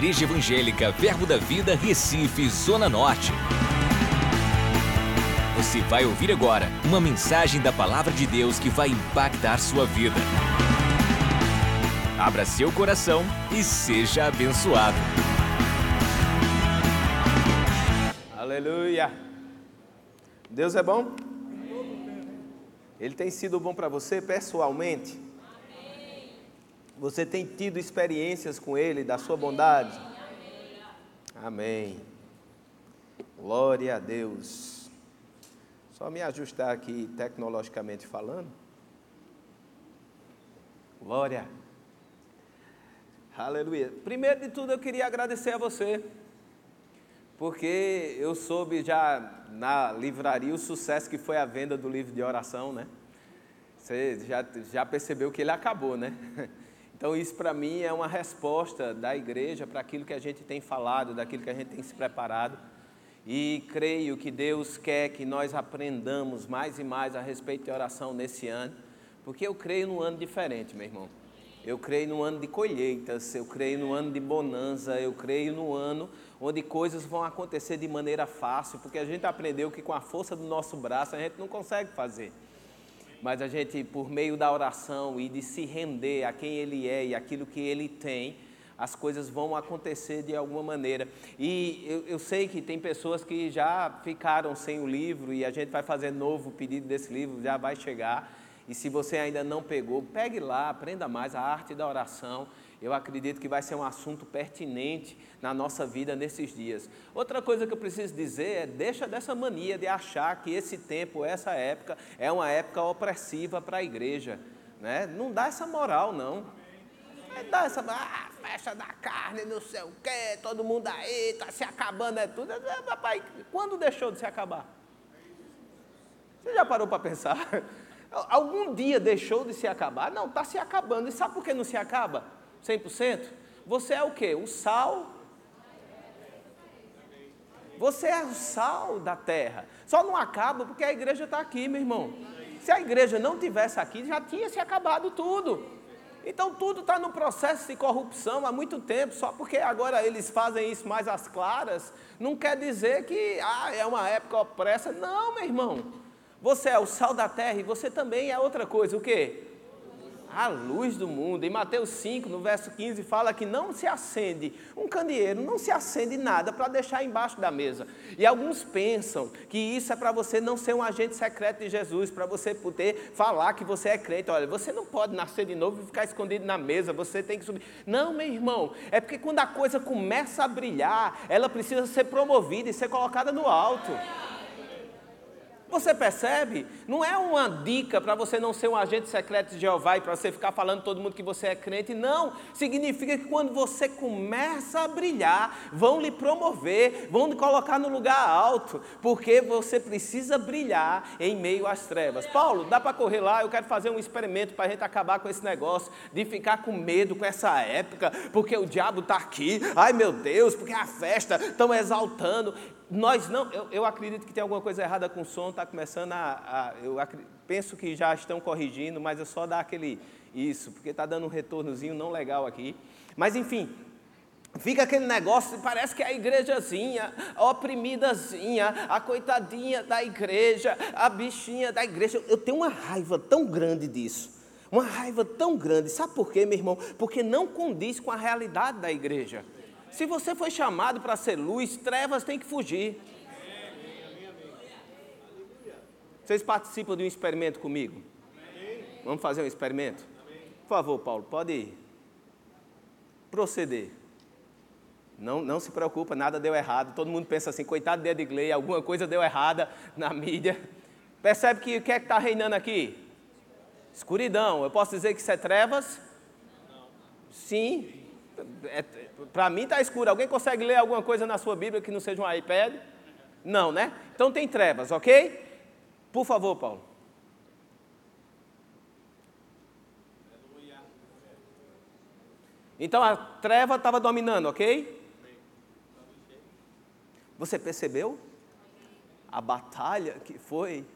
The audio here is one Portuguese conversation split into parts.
Igreja Evangélica Verbo da Vida, Recife, Zona Norte. Você vai ouvir agora uma mensagem da Palavra de Deus que vai impactar sua vida. Abra seu coração e seja abençoado. Aleluia! Deus é bom? Ele tem sido bom para você pessoalmente? Você tem tido experiências com Ele, da sua bondade? Amém. Glória a Deus. Só me ajustar aqui tecnologicamente falando. Glória. Aleluia. Primeiro de tudo, eu queria agradecer a você, porque eu soube já na livraria o sucesso que foi a venda do livro de oração, né? Você já, já percebeu que ele acabou, né? Então, isso para mim é uma resposta da igreja para aquilo que a gente tem falado, daquilo que a gente tem se preparado. E creio que Deus quer que nós aprendamos mais e mais a respeito de oração nesse ano, porque eu creio num ano diferente, meu irmão. Eu creio no ano de colheitas, eu creio no ano de bonança, eu creio no ano onde coisas vão acontecer de maneira fácil, porque a gente aprendeu que com a força do nosso braço a gente não consegue fazer mas a gente, por meio da oração e de se render a quem Ele é e aquilo que Ele tem, as coisas vão acontecer de alguma maneira. E eu, eu, sei que tem pessoas que já ficaram sem o livro e a gente vai fazer novo pedido desse livro, já vai chegar. E se você ainda não pegou, pegue lá, aprenda mais a arte da oração eu acredito que vai ser um assunto pertinente na nossa vida nesses dias. Outra coisa que eu preciso dizer é: deixa dessa mania de achar que esse tempo, essa época, é uma época opressiva para a igreja. Né? Não dá essa moral, não. É dá essa ah, festa da carne, não sei o quê, todo mundo aí, está se acabando, é tudo. É, papai, quando deixou de se acabar? Você já parou para pensar? Algum dia deixou de se acabar? Não, está se acabando. E sabe por que não se acaba? 100%? Você é o que? O sal. Você é o sal da terra. Só não acaba porque a igreja está aqui, meu irmão. Se a igreja não tivesse aqui, já tinha se acabado tudo. Então tudo está no processo de corrupção há muito tempo, só porque agora eles fazem isso mais às claras, não quer dizer que ah, é uma época opressa. Não, meu irmão. Você é o sal da terra e você também é outra coisa. O quê? a luz do mundo. Em Mateus 5, no verso 15, fala que não se acende um candeeiro, não se acende nada para deixar embaixo da mesa. E alguns pensam que isso é para você não ser um agente secreto de Jesus, para você poder falar que você é crente. Olha, você não pode nascer de novo e ficar escondido na mesa, você tem que subir. Não, meu irmão, é porque quando a coisa começa a brilhar, ela precisa ser promovida e ser colocada no alto. Você percebe? Não é uma dica para você não ser um agente secreto de Jeová e para você ficar falando todo mundo que você é crente. Não. Significa que quando você começa a brilhar, vão lhe promover, vão lhe colocar no lugar alto, porque você precisa brilhar em meio às trevas. Paulo, dá para correr lá? Eu quero fazer um experimento para a gente acabar com esse negócio de ficar com medo com essa época, porque o diabo está aqui. Ai meu Deus, porque a festa estão exaltando nós não, eu, eu, acredito que tem alguma coisa errada com o som, está começando a, a eu penso que já estão corrigindo, mas é só dar aquele isso, porque está dando um retornozinho não legal aqui. Mas enfim, fica aquele negócio, parece que é a igrejazinha, a oprimidazinha, a coitadinha da igreja, a bichinha da igreja. Eu tenho uma raiva tão grande disso. Uma raiva tão grande. Sabe por quê, meu irmão? Porque não condiz com a realidade da igreja. Se você foi chamado para ser luz, trevas tem que fugir. Vocês participam de um experimento comigo? Vamos fazer um experimento? Por favor, Paulo, pode ir. Proceder. Não, não se preocupa, nada deu errado. Todo mundo pensa assim, coitado de Edgley, alguma coisa deu errada na mídia. Percebe que o que é que está reinando aqui? Escuridão. Eu posso dizer que isso é trevas? Sim, é, Para mim está escuro. Alguém consegue ler alguma coisa na sua Bíblia que não seja um iPad? Não, né? Então tem trevas, ok? Por favor, Paulo. Então a treva estava dominando, ok? Você percebeu? A batalha que foi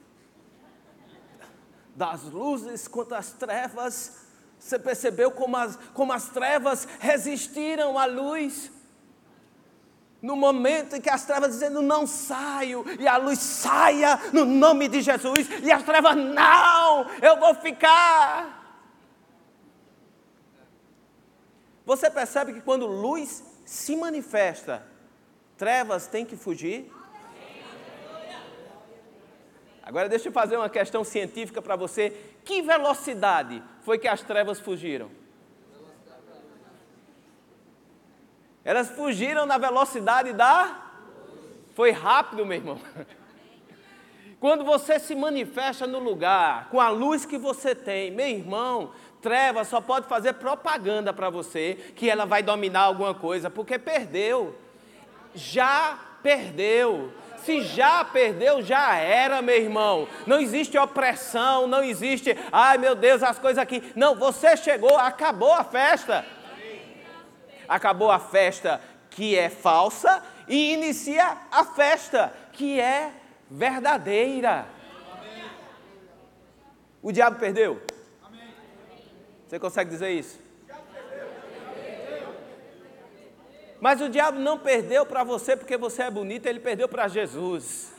das luzes contra as trevas você percebeu como as, como as trevas resistiram à luz? No momento em que as trevas dizendo não saio, e a luz saia no nome de Jesus, e as trevas não, eu vou ficar. Você percebe que quando luz se manifesta, trevas têm que fugir? Agora deixa eu fazer uma questão científica para você. Que velocidade foi que as trevas fugiram? Elas fugiram na velocidade da. Foi rápido, meu irmão. Quando você se manifesta no lugar, com a luz que você tem, meu irmão, treva só pode fazer propaganda para você que ela vai dominar alguma coisa, porque perdeu. Já perdeu. Se já perdeu, já era, meu irmão. Não existe opressão, não existe, ai meu Deus, as coisas aqui. Não, você chegou, acabou a festa. Acabou a festa que é falsa e inicia a festa que é verdadeira. O diabo perdeu? Você consegue dizer isso? Mas o diabo não perdeu para você porque você é bonito, ele perdeu para Jesus.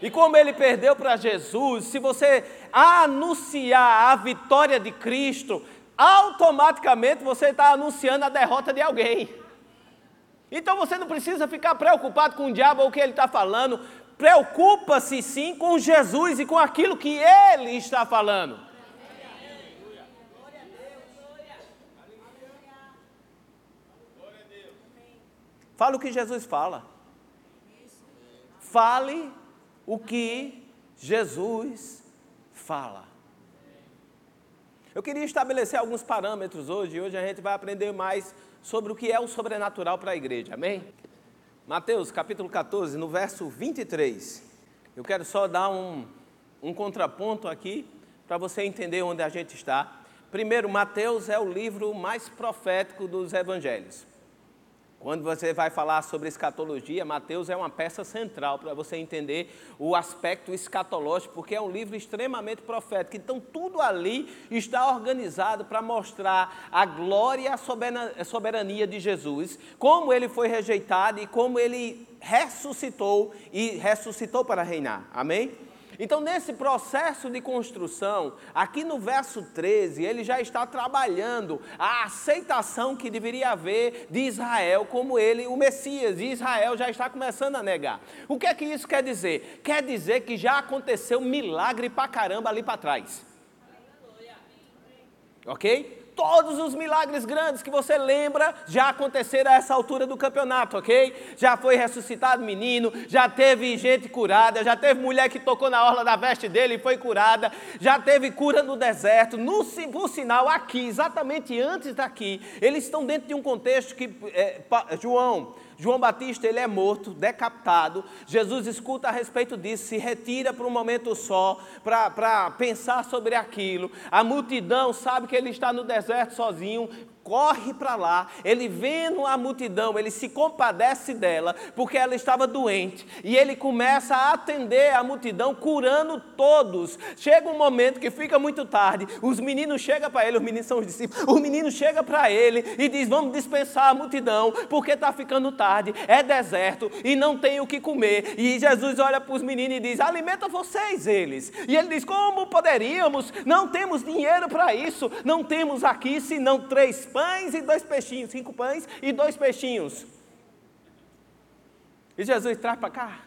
E como ele perdeu para Jesus, se você anunciar a vitória de Cristo, automaticamente você está anunciando a derrota de alguém. Então você não precisa ficar preocupado com o diabo ou o que ele está falando, preocupa-se sim com Jesus e com aquilo que ele está falando. Fale o que Jesus fala. Fale o que Jesus fala. Eu queria estabelecer alguns parâmetros hoje, e hoje a gente vai aprender mais sobre o que é o sobrenatural para a igreja, amém? Mateus capítulo 14, no verso 23. Eu quero só dar um, um contraponto aqui, para você entender onde a gente está. Primeiro, Mateus é o livro mais profético dos evangelhos. Quando você vai falar sobre escatologia, Mateus é uma peça central para você entender o aspecto escatológico, porque é um livro extremamente profético. Então, tudo ali está organizado para mostrar a glória e a soberania de Jesus, como ele foi rejeitado e como ele ressuscitou e ressuscitou para reinar. Amém? Então, nesse processo de construção, aqui no verso 13, ele já está trabalhando a aceitação que deveria haver de Israel como ele, o Messias, e Israel já está começando a negar. O que é que isso quer dizer? Quer dizer que já aconteceu milagre pra caramba ali para trás. Ok? Todos os milagres grandes que você lembra já aconteceram a essa altura do campeonato, ok? Já foi ressuscitado menino, já teve gente curada, já teve mulher que tocou na orla da veste dele e foi curada, já teve cura no deserto. No, por sinal, aqui, exatamente antes daqui, eles estão dentro de um contexto que é, João João Batista ele é morto, decapitado. Jesus escuta a respeito disso, se retira por um momento só para pensar sobre aquilo. A multidão sabe que ele está no deserto sozinho, corre para lá, ele vendo a multidão, ele se compadece dela, porque ela estava doente, e ele começa a atender a multidão, curando todos. Chega um momento que fica muito tarde, os meninos chegam para ele, os meninos são os discípulos, o menino chega para ele e diz: Vamos dispensar a multidão, porque está ficando tarde, é deserto e não tem o que comer. E Jesus olha para os meninos e diz: Alimenta vocês eles. E ele diz: Como poderíamos? Não temos dinheiro para isso, não temos aqui senão três pães e dois peixinhos, cinco pães e dois peixinhos. E Jesus traz para cá.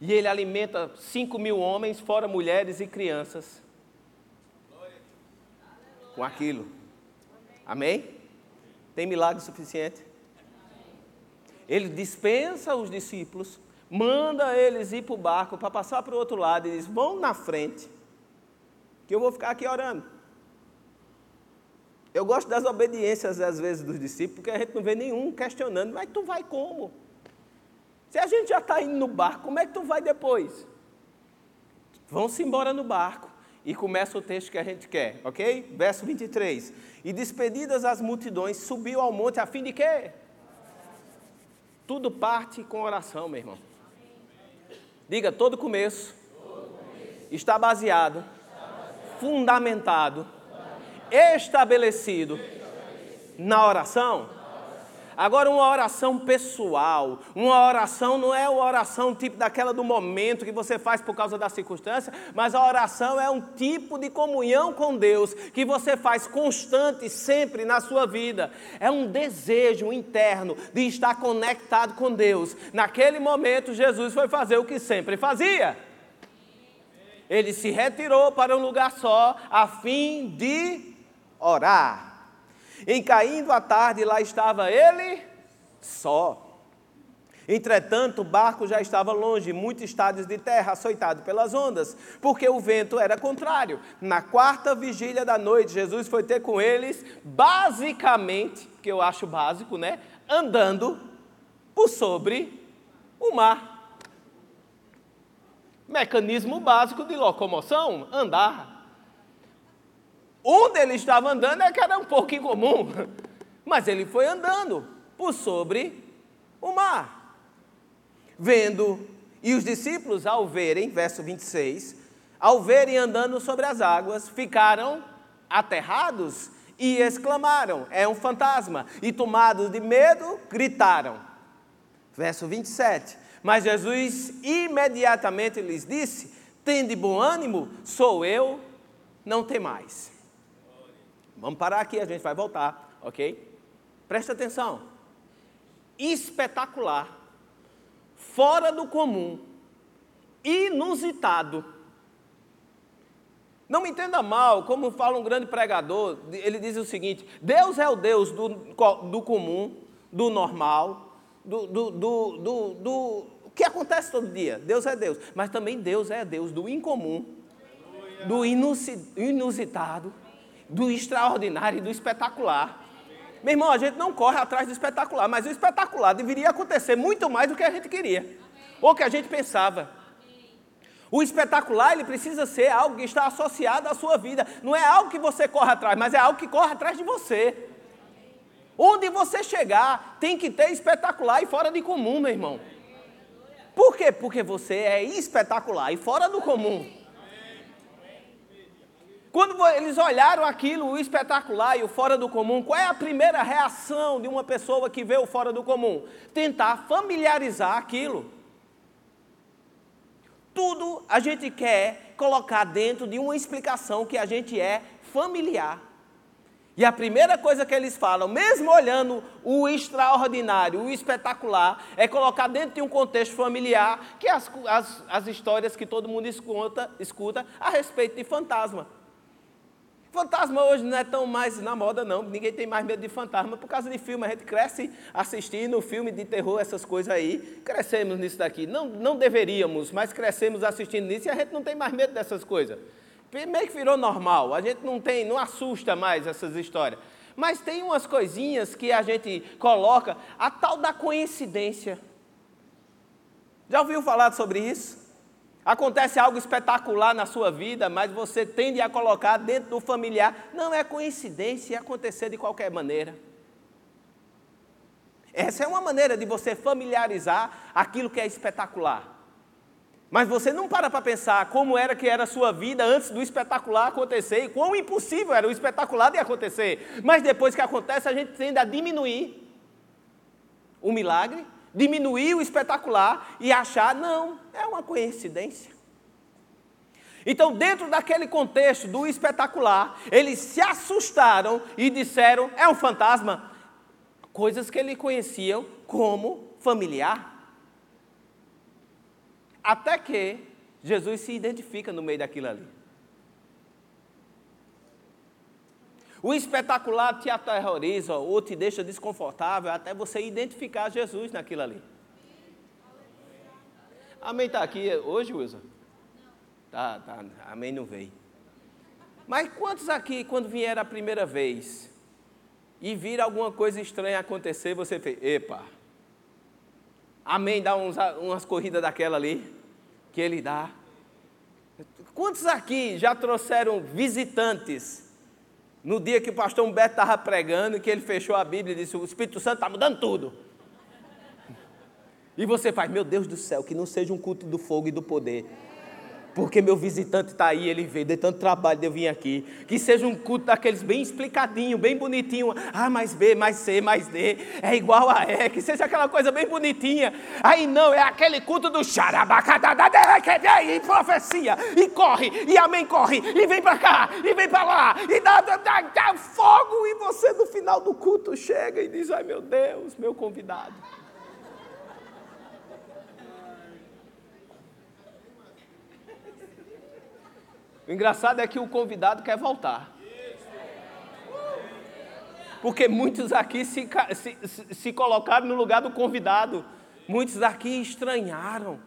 E ele alimenta cinco mil homens, fora mulheres e crianças, com aquilo. Amém? Tem milagre suficiente? Ele dispensa os discípulos, manda eles ir para o barco para passar para o outro lado e diz: Vão na frente, que eu vou ficar aqui orando. Eu gosto das obediências, às vezes, dos discípulos, porque a gente não vê nenhum questionando, mas tu vai como? Se a gente já está indo no barco, como é que tu vai depois? Vão-se embora no barco. E começa o texto que a gente quer, ok? Verso 23. E despedidas as multidões, subiu ao monte a fim de quê? Tudo parte com oração, meu irmão. Diga, todo começo, está baseado, fundamentado estabelecido na oração? Agora, uma oração pessoal, uma oração não é uma oração tipo daquela do momento que você faz por causa da circunstância, mas a oração é um tipo de comunhão com Deus que você faz constante sempre na sua vida. É um desejo interno de estar conectado com Deus. Naquele momento, Jesus foi fazer o que sempre fazia. Ele se retirou para um lugar só, a fim de orar. Em caindo a tarde, lá estava ele só. Entretanto, o barco já estava longe, muitos estádios de terra, açoitado pelas ondas, porque o vento era contrário. Na quarta vigília da noite, Jesus foi ter com eles, basicamente, que eu acho básico, né? Andando por sobre o mar. Mecanismo básico de locomoção, andar. Onde ele estava andando é que era um pouco incomum, mas ele foi andando por sobre o mar. Vendo, e os discípulos, ao verem, verso 26, ao verem andando sobre as águas, ficaram aterrados e exclamaram: É um fantasma! E tomados de medo, gritaram. Verso 27. Mas Jesus imediatamente lhes disse: Tende bom ânimo, sou eu, não tem mais. Vamos parar aqui, a gente vai voltar, ok? Presta atenção. Espetacular, fora do comum, inusitado. Não me entenda mal, como fala um grande pregador, ele diz o seguinte: Deus é o Deus do, do comum, do normal, do, do, do, do, do que acontece todo dia. Deus é Deus, mas também Deus é Deus do incomum, do inusitado do extraordinário e do espetacular. Meu irmão, a gente não corre atrás do espetacular, mas o espetacular deveria acontecer muito mais do que a gente queria, ou que a gente pensava. O espetacular, ele precisa ser algo que está associado à sua vida. Não é algo que você corre atrás, mas é algo que corre atrás de você. Onde você chegar, tem que ter espetacular e fora de comum, meu irmão. Por quê? Porque você é espetacular e fora do comum. Quando eles olharam aquilo, o espetacular e o fora do comum, qual é a primeira reação de uma pessoa que vê o fora do comum? Tentar familiarizar aquilo. Tudo a gente quer colocar dentro de uma explicação que a gente é familiar. E a primeira coisa que eles falam, mesmo olhando o extraordinário, o espetacular, é colocar dentro de um contexto familiar, que é as, as, as histórias que todo mundo escuta, escuta a respeito de fantasma. Fantasma hoje não é tão mais na moda, não. Ninguém tem mais medo de fantasma por causa de filme. A gente cresce assistindo filme de terror, essas coisas aí. Crescemos nisso daqui. Não, não deveríamos, mas crescemos assistindo nisso e a gente não tem mais medo dessas coisas. Meio que virou normal. A gente não tem, não assusta mais essas histórias. Mas tem umas coisinhas que a gente coloca, a tal da coincidência. Já ouviu falar sobre isso? Acontece algo espetacular na sua vida, mas você tende a colocar dentro do familiar. Não é coincidência e acontecer de qualquer maneira. Essa é uma maneira de você familiarizar aquilo que é espetacular. Mas você não para para pensar como era que era a sua vida antes do espetacular acontecer e quão impossível era o espetacular de acontecer. Mas depois que acontece, a gente tende a diminuir o milagre diminuir o espetacular e achar, não, é uma coincidência. Então, dentro daquele contexto do espetacular, eles se assustaram e disseram: é um fantasma. Coisas que eles conheciam como familiar. Até que Jesus se identifica no meio daquilo ali. O espetacular te aterroriza ou te deixa desconfortável até você identificar Jesus naquilo ali. Amém está aqui hoje, Wilson? Tá, tá. Amém não veio. Mas quantos aqui, quando vieram a primeira vez e viram alguma coisa estranha acontecer, você fez, epa, amém, dá uns, umas corridas daquela ali, que ele dá. Quantos aqui já trouxeram visitantes no dia que o pastor Humberto estava pregando, que ele fechou a Bíblia e disse: O Espírito Santo está mudando tudo. E você faz, meu Deus do céu, que não seja um culto do fogo e do poder. Porque meu visitante está aí, ele veio, de tanto trabalho de eu vir aqui. Que seja um culto daqueles bem explicadinho, bem bonitinho. A mais B, mais C, mais D, é igual a E. Que seja aquela coisa bem bonitinha. Aí não, é aquele culto do e profecia, e corre, e amém, corre, e vem para cá, e vem para lá, e dá, dá, dá, dá fogo, e você no final do culto chega e diz: ai meu Deus, meu convidado. O engraçado é que o convidado quer voltar. Porque muitos aqui se, se, se colocaram no lugar do convidado. Muitos aqui estranharam.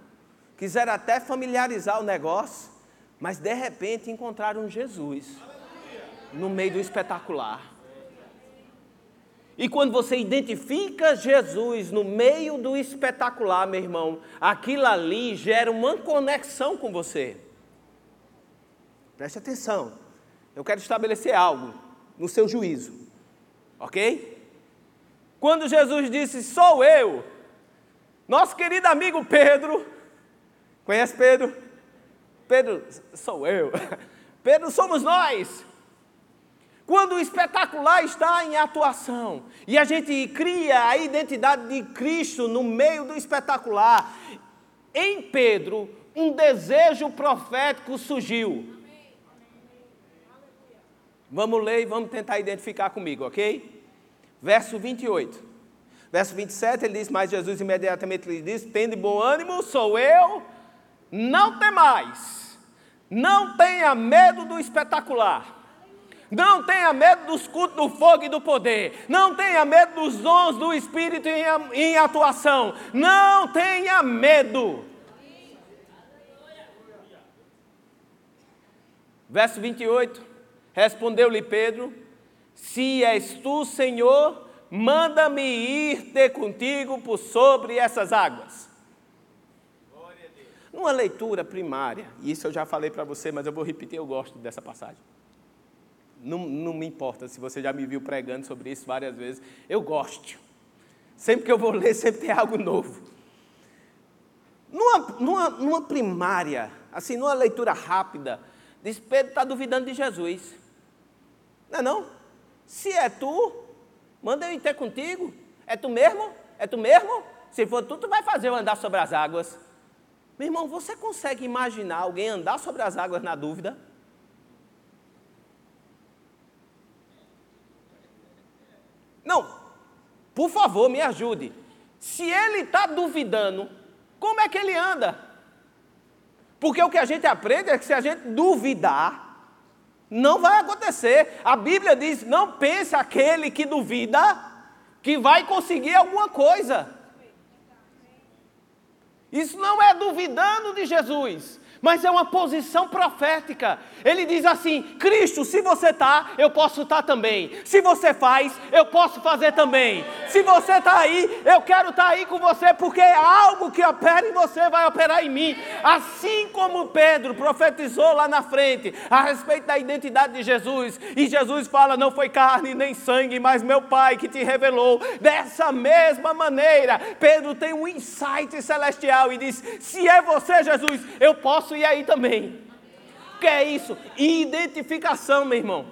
Quiseram até familiarizar o negócio. Mas de repente encontraram Jesus no meio do espetacular. E quando você identifica Jesus no meio do espetacular, meu irmão, aquilo ali gera uma conexão com você. Preste atenção. Eu quero estabelecer algo no seu juízo. Ok? Quando Jesus disse, sou eu, nosso querido amigo Pedro, conhece Pedro? Pedro, sou eu. Pedro, somos nós. Quando o espetacular está em atuação e a gente cria a identidade de Cristo no meio do espetacular, em Pedro, um desejo profético surgiu. Vamos ler e vamos tentar identificar comigo, ok? Verso 28. Verso 27 ele diz: Mas Jesus imediatamente lhe disse: Tende bom ânimo, sou eu, não temais, não tenha medo do espetacular. Não tenha medo dos cultos do fogo e do poder. Não tenha medo dos dons do Espírito em atuação. Não tenha medo. Verso 28. Respondeu-lhe Pedro: Se és tu, Senhor, manda-me ir ter contigo por sobre essas águas. Numa leitura primária, e isso eu já falei para você, mas eu vou repetir, eu gosto dessa passagem. Não, não me importa se você já me viu pregando sobre isso várias vezes, eu gosto. Sempre que eu vou ler, sempre tem algo novo. Numa, numa, numa primária, assim, numa leitura rápida, diz: Pedro está duvidando de Jesus. Não é não? Se é tu, manda eu ir ter contigo. É tu mesmo? É tu mesmo? Se for tu, tu vai fazer eu andar sobre as águas. Meu irmão, você consegue imaginar alguém andar sobre as águas na dúvida? Não, por favor, me ajude. Se ele está duvidando, como é que ele anda? Porque o que a gente aprende é que se a gente duvidar, não vai acontecer. A Bíblia diz: não pense aquele que duvida que vai conseguir alguma coisa. Isso não é duvidando de Jesus, mas é uma posição profética. Ele diz assim: Cristo, se você está, eu posso estar tá também. Se você faz, eu posso fazer também. Se você está aí, eu quero estar tá aí com você, porque é algo que opera em você vai operar em mim. Assim como Pedro profetizou lá na frente a respeito da identidade de Jesus, e Jesus fala: Não foi carne nem sangue, mas meu Pai que te revelou. Dessa mesma maneira, Pedro tem um insight celestial e diz: Se é você, Jesus, eu posso posso ir aí também. O que é isso? Identificação, meu irmão.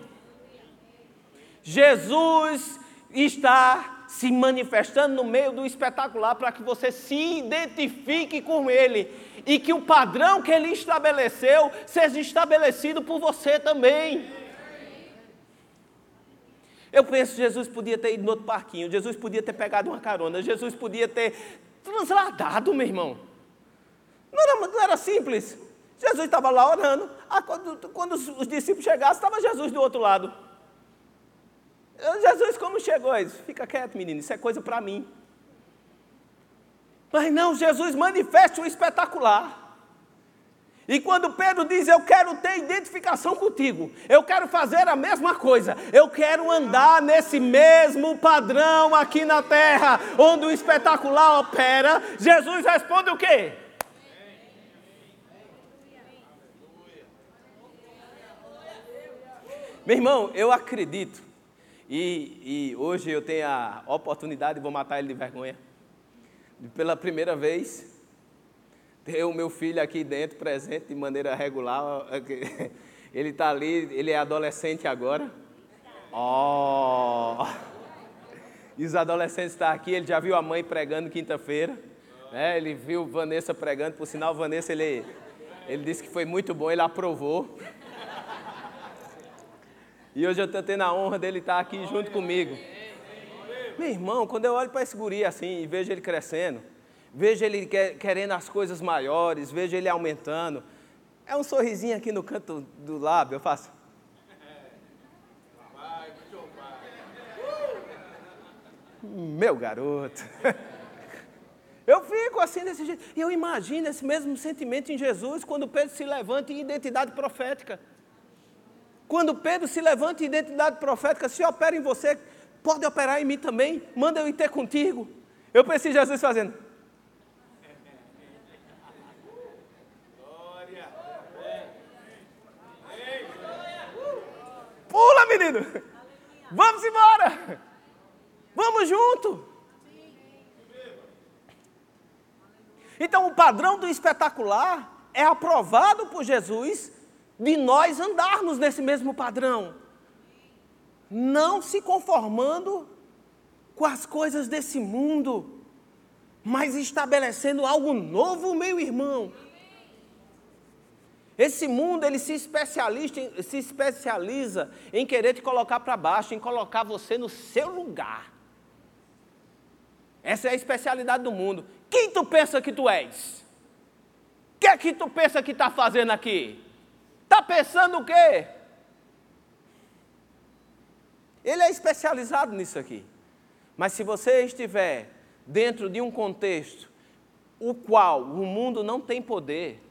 Jesus está se manifestando no meio do espetacular para que você se identifique com Ele e que o padrão que Ele estabeleceu seja estabelecido por você também. Eu penso que Jesus podia ter ido no outro parquinho, Jesus podia ter pegado uma carona, Jesus podia ter transladado, meu irmão. Não era, não era simples. Jesus estava lá orando. Ah, quando, quando, os discípulos chegassem, estava Jesus do outro lado. Jesus, como chegou? Disse, Fica quieto, menino, isso é coisa para mim. Mas não, Jesus manifesta o espetacular. E quando Pedro diz, eu quero ter identificação contigo, eu quero fazer a mesma coisa, eu quero andar nesse mesmo padrão aqui na terra, onde o espetacular opera, Jesus responde o quê? Meu irmão, eu acredito, e, e hoje eu tenho a oportunidade, vou matar ele de vergonha, de pela primeira vez, ter o meu filho aqui dentro, presente de maneira regular. Ele está ali, ele é adolescente agora. Oh! E os adolescentes estão aqui, ele já viu a mãe pregando quinta-feira. Né? Ele viu Vanessa pregando, por sinal, Vanessa, ele, ele disse que foi muito bom, ele aprovou. E hoje eu estou tendo a honra dele estar aqui junto comigo. Meu irmão, quando eu olho para esse guri assim e vejo ele crescendo, vejo ele querendo as coisas maiores, vejo ele aumentando, é um sorrisinho aqui no canto do lábio, eu faço. Meu garoto. Eu fico assim desse jeito. E eu imagino esse mesmo sentimento em Jesus quando Pedro se levanta em identidade profética. Quando Pedro se levanta em identidade profética, se opera em você, pode operar em mim também, manda eu ir ter contigo. Eu preciso de Jesus fazendo. Pula, menino! Vamos embora! Vamos junto! Então, o padrão do espetacular é aprovado por Jesus de nós andarmos nesse mesmo padrão, não se conformando com as coisas desse mundo, mas estabelecendo algo novo, meu irmão. Esse mundo ele se, se especializa em querer te colocar para baixo, em colocar você no seu lugar. Essa é a especialidade do mundo. Quem tu pensa que tu és? O que é que tu pensa que está fazendo aqui? Está pensando o quê? Ele é especializado nisso aqui. Mas se você estiver dentro de um contexto o qual o mundo não tem poder,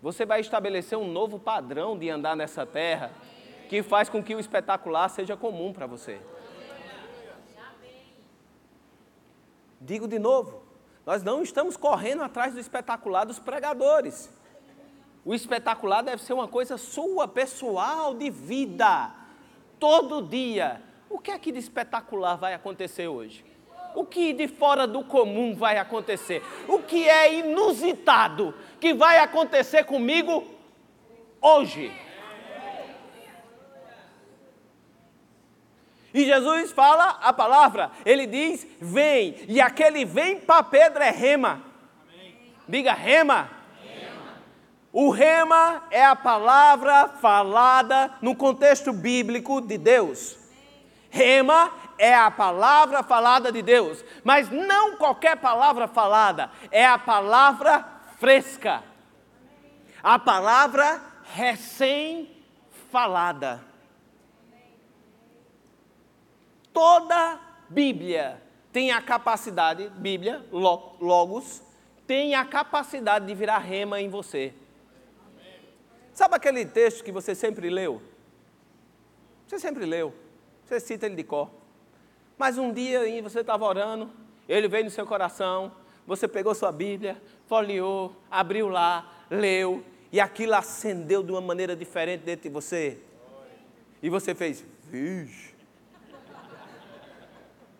você vai estabelecer um novo padrão de andar nessa terra que faz com que o espetacular seja comum para você. Digo de novo, nós não estamos correndo atrás do espetacular dos pregadores. O espetacular deve ser uma coisa sua, pessoal, de vida. Todo dia. O que é que de espetacular vai acontecer hoje? O que de fora do comum vai acontecer? O que é inusitado que vai acontecer comigo hoje? E Jesus fala a palavra, ele diz: vem, e aquele vem para Pedro é rema. Diga rema. O rema é a palavra falada no contexto bíblico de Deus. Rema é a palavra falada de Deus, mas não qualquer palavra falada, é a palavra fresca, a palavra recém-falada. Toda Bíblia tem a capacidade, Bíblia, Logos, tem a capacidade de virar rema em você. Sabe aquele texto que você sempre leu? Você sempre leu, você cita ele de cor. Mas um dia você estava orando, ele veio no seu coração, você pegou sua Bíblia, folheou, abriu lá, leu, e aquilo acendeu de uma maneira diferente dentro de você. E você fez, vixe,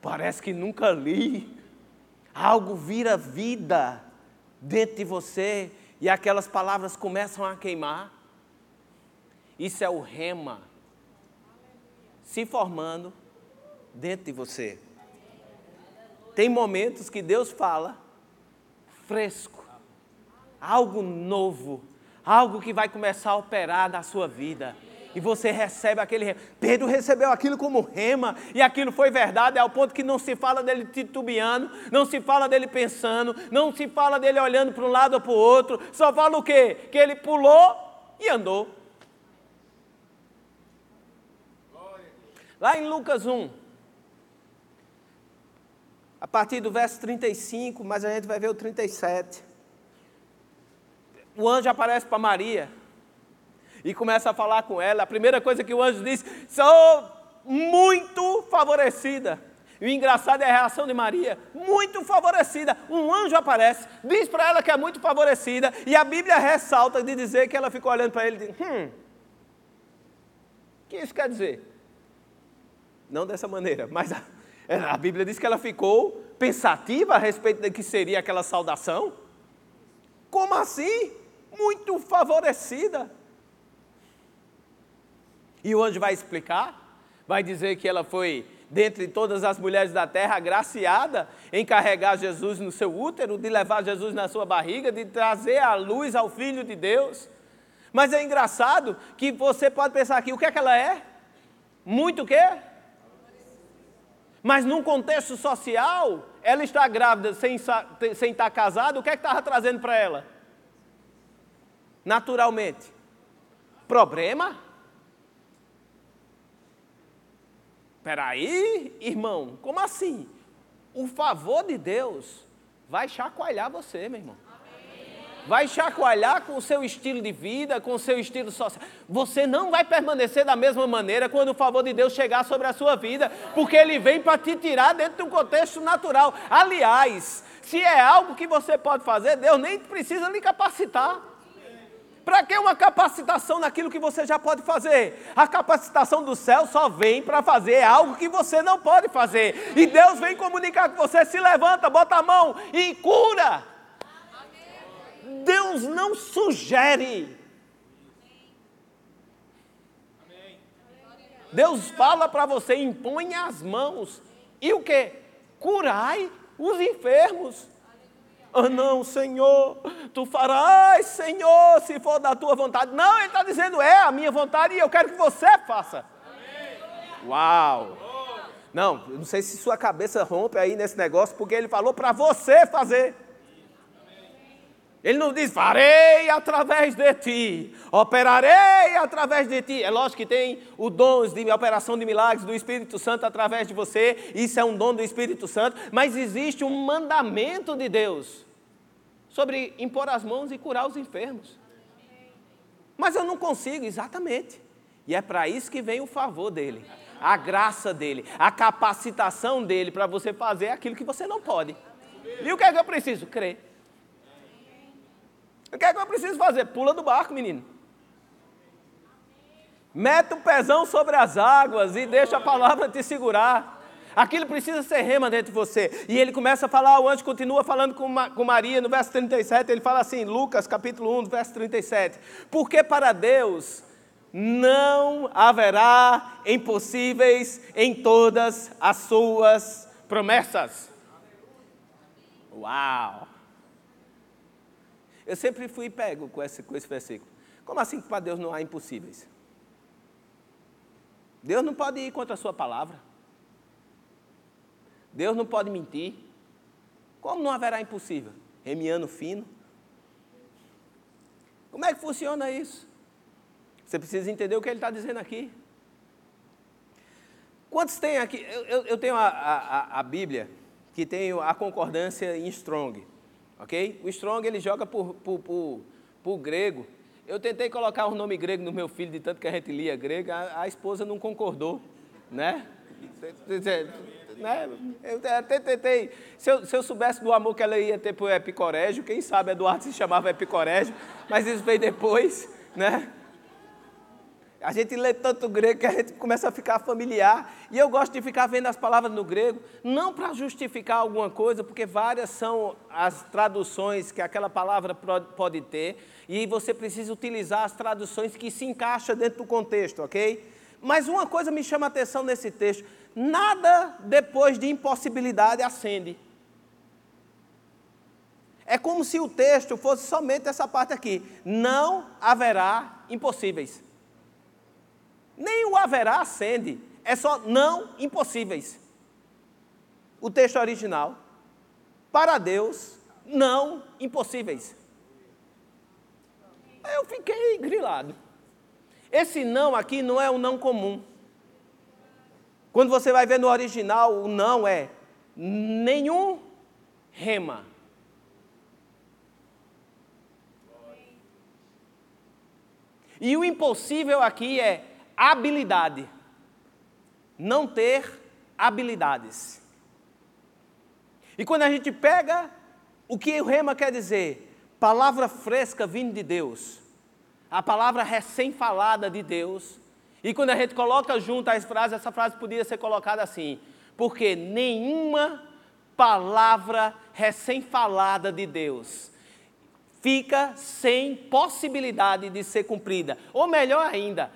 parece que nunca li. Algo vira vida dentro de você e aquelas palavras começam a queimar. Isso é o rema se formando dentro de você. Tem momentos que Deus fala fresco, algo novo, algo que vai começar a operar na sua vida. E você recebe aquele rema. Pedro recebeu aquilo como rema, e aquilo foi verdade, ao ponto que não se fala dele titubeando, não se fala dele pensando, não se fala dele olhando para um lado ou para o outro, só fala o quê? Que ele pulou e andou. Lá em Lucas 1, a partir do verso 35, mas a gente vai ver o 37. O anjo aparece para Maria e começa a falar com ela. A primeira coisa que o anjo diz: sou muito favorecida. E o engraçado é a reação de Maria, muito favorecida. Um anjo aparece, diz para ela que é muito favorecida, e a Bíblia ressalta de dizer que ela ficou olhando para ele e diz: Hum, o que isso quer dizer? Não dessa maneira, mas a, a Bíblia diz que ela ficou pensativa a respeito do que seria aquela saudação. Como assim? Muito favorecida. E o anjo vai explicar, vai dizer que ela foi, dentre todas as mulheres da terra, agraciada em carregar Jesus no seu útero, de levar Jesus na sua barriga, de trazer a luz ao Filho de Deus. Mas é engraçado que você pode pensar aqui, o que é que ela é? Muito o quê? Mas num contexto social, ela está grávida sem, sem estar casada, o que é que estava trazendo para ela? Naturalmente. Problema? Peraí, irmão, como assim? O favor de Deus vai chacoalhar você, meu irmão vai chacoalhar com o seu estilo de vida, com o seu estilo social. Você não vai permanecer da mesma maneira quando o favor de Deus chegar sobre a sua vida, porque ele vem para te tirar dentro de um contexto natural. Aliás, se é algo que você pode fazer, Deus nem precisa lhe capacitar. Para que uma capacitação naquilo que você já pode fazer? A capacitação do céu só vem para fazer algo que você não pode fazer. E Deus vem comunicar com você: se levanta, bota a mão e cura. Deus não sugere. Deus fala para você, impõe as mãos. E o que? Curai os enfermos. Ah, não, Senhor, tu farás, Senhor, se for da tua vontade. Não, Ele está dizendo, é a minha vontade e eu quero que você faça. Uau! Não, não sei se sua cabeça rompe aí nesse negócio, porque Ele falou para você fazer. Ele não diz, farei através de ti, operarei através de ti. É lógico que tem o dom de operação de milagres do Espírito Santo através de você, isso é um dom do Espírito Santo, mas existe um mandamento de Deus sobre impor as mãos e curar os enfermos. Mas eu não consigo, exatamente. E é para isso que vem o favor dele, a graça dele, a capacitação dele para você fazer aquilo que você não pode. E o que é que eu preciso? Crer. O que é que eu preciso fazer? Pula do barco, menino. Mete o pezão sobre as águas e deixa a palavra te segurar. Aquilo precisa ser rema dentro de você. E ele começa a falar, o anjo continua falando com, com Maria, no verso 37, ele fala assim, Lucas capítulo 1, verso 37. Porque para Deus não haverá impossíveis em todas as suas promessas. Uau! Eu sempre fui pego com esse, com esse versículo. Como assim que para Deus não há impossíveis? Deus não pode ir contra a sua palavra. Deus não pode mentir. Como não haverá impossível? Remiano fino. Como é que funciona isso? Você precisa entender o que ele está dizendo aqui. Quantos tem aqui? Eu, eu, tenho a, a, a Bíblia que tem a concordância em Strong ok? O Strong ele joga por, por, por, por grego. Eu tentei colocar um nome grego no meu filho, de tanto que a gente lia grego, a, a esposa não concordou, né? né? Eu até tentei, se eu, se eu, soubesse do amor que ela ia ter por Epicorégio, quem sabe Eduardo se chamava Epicorégio, mas isso veio depois, né? A gente lê tanto grego que a gente começa a ficar familiar. E eu gosto de ficar vendo as palavras no grego, não para justificar alguma coisa, porque várias são as traduções que aquela palavra pode ter, e você precisa utilizar as traduções que se encaixam dentro do contexto, ok? Mas uma coisa me chama a atenção nesse texto: nada depois de impossibilidade acende. É como se o texto fosse somente essa parte aqui: não haverá impossíveis nem o haverá acende, é só não impossíveis. O texto original, para Deus, não impossíveis. Eu fiquei grilado. Esse não aqui não é um não comum. Quando você vai ver no original, o não é nenhum rema. E o impossível aqui é habilidade. Não ter habilidades. E quando a gente pega o que o rema quer dizer, palavra fresca vindo de Deus, a palavra recém-falada de Deus, e quando a gente coloca junto as frases, essa frase podia ser colocada assim: porque nenhuma palavra recém-falada de Deus fica sem possibilidade de ser cumprida. Ou melhor ainda,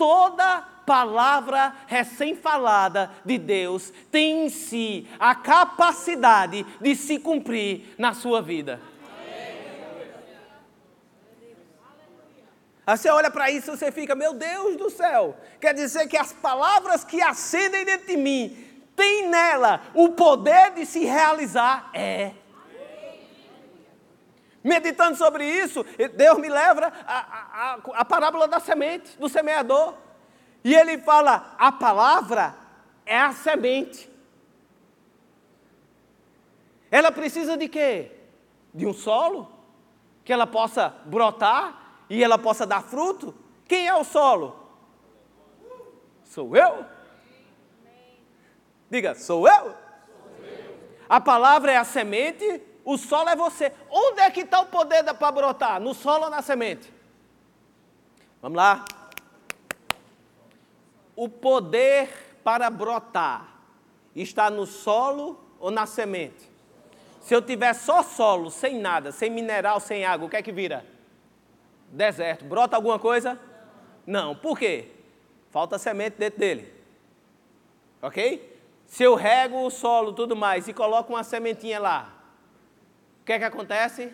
toda palavra recém-falada de Deus tem em si a capacidade de se cumprir na sua vida. Aí você olha para isso e você fica, meu Deus do céu, quer dizer que as palavras que acendem dentro de mim tem nela o poder de se realizar? É. Meditando sobre isso, Deus me leva a, a, parábola da semente, do semeador. E ele fala: a palavra é a semente. Ela precisa de quê? De um solo, que ela possa brotar e ela possa dar fruto? Quem é o solo? Sou eu? Diga, sou eu? A palavra é a semente, o solo é você. Onde é que está o poder para brotar? No solo ou na semente? Vamos lá. O poder para brotar está no solo ou na semente? Se eu tiver só solo, sem nada, sem mineral, sem água, o que é que vira? deserto, brota alguma coisa? Não. Por quê? Falta semente dentro dele. Ok? Se eu rego o solo tudo mais e coloco uma sementinha lá, o que é que acontece?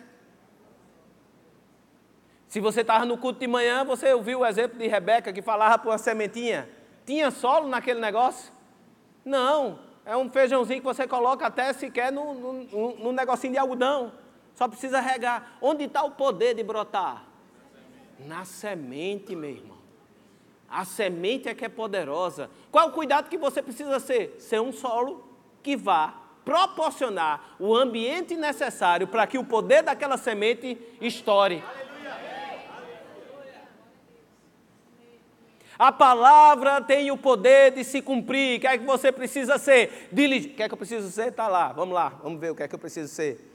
Se você estava no culto de manhã, você ouviu o exemplo de Rebeca que falava por uma sementinha. Tinha solo naquele negócio? Não. É um feijãozinho que você coloca até sequer no, no negocinho de algodão. Só precisa regar. Onde está o poder de brotar? Na semente, meu irmão. A semente é que é poderosa. Qual o cuidado que você precisa ser? Ser um solo que vá proporcionar o ambiente necessário para que o poder daquela semente estoure. A palavra tem o poder de se cumprir. O que é que você precisa ser? Diligente. O que é que eu preciso ser? Está lá. Vamos lá. Vamos ver o que é que eu preciso ser.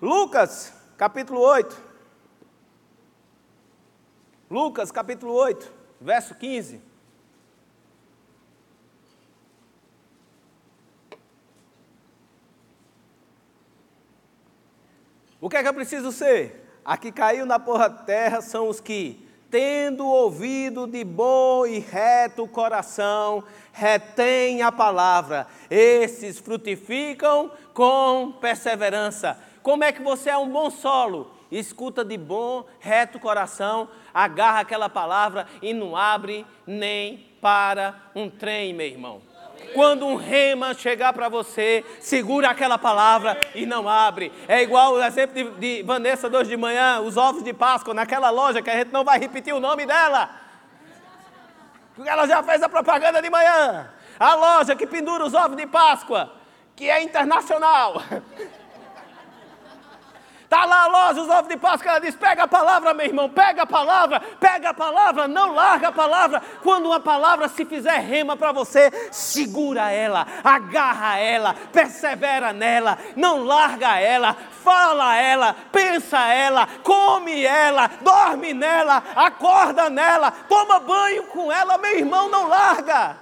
Lucas, capítulo 8. Lucas capítulo 8, verso 15. O que é que eu preciso ser? A que caiu na porra terra são os que, tendo ouvido de bom e reto coração, retém a palavra. Esses frutificam com perseverança. Como é que você é um bom solo? escuta de bom, reto coração, agarra aquela palavra e não abre nem para um trem, meu irmão. Quando um rema chegar para você, segura aquela palavra e não abre. É igual o exemplo de, de Vanessa hoje de manhã, os ovos de Páscoa, naquela loja que a gente não vai repetir o nome dela. Porque ela já fez a propaganda de manhã. A loja que pendura os ovos de Páscoa, que é internacional. Está lá a loja, os ovos de Páscoa, ela diz: pega a palavra, meu irmão, pega a palavra, pega a palavra, não larga a palavra. Quando uma palavra se fizer rema para você, segura ela, agarra ela, persevera nela, não larga ela, fala ela, pensa ela, come ela, dorme nela, acorda nela, toma banho com ela, meu irmão, não larga.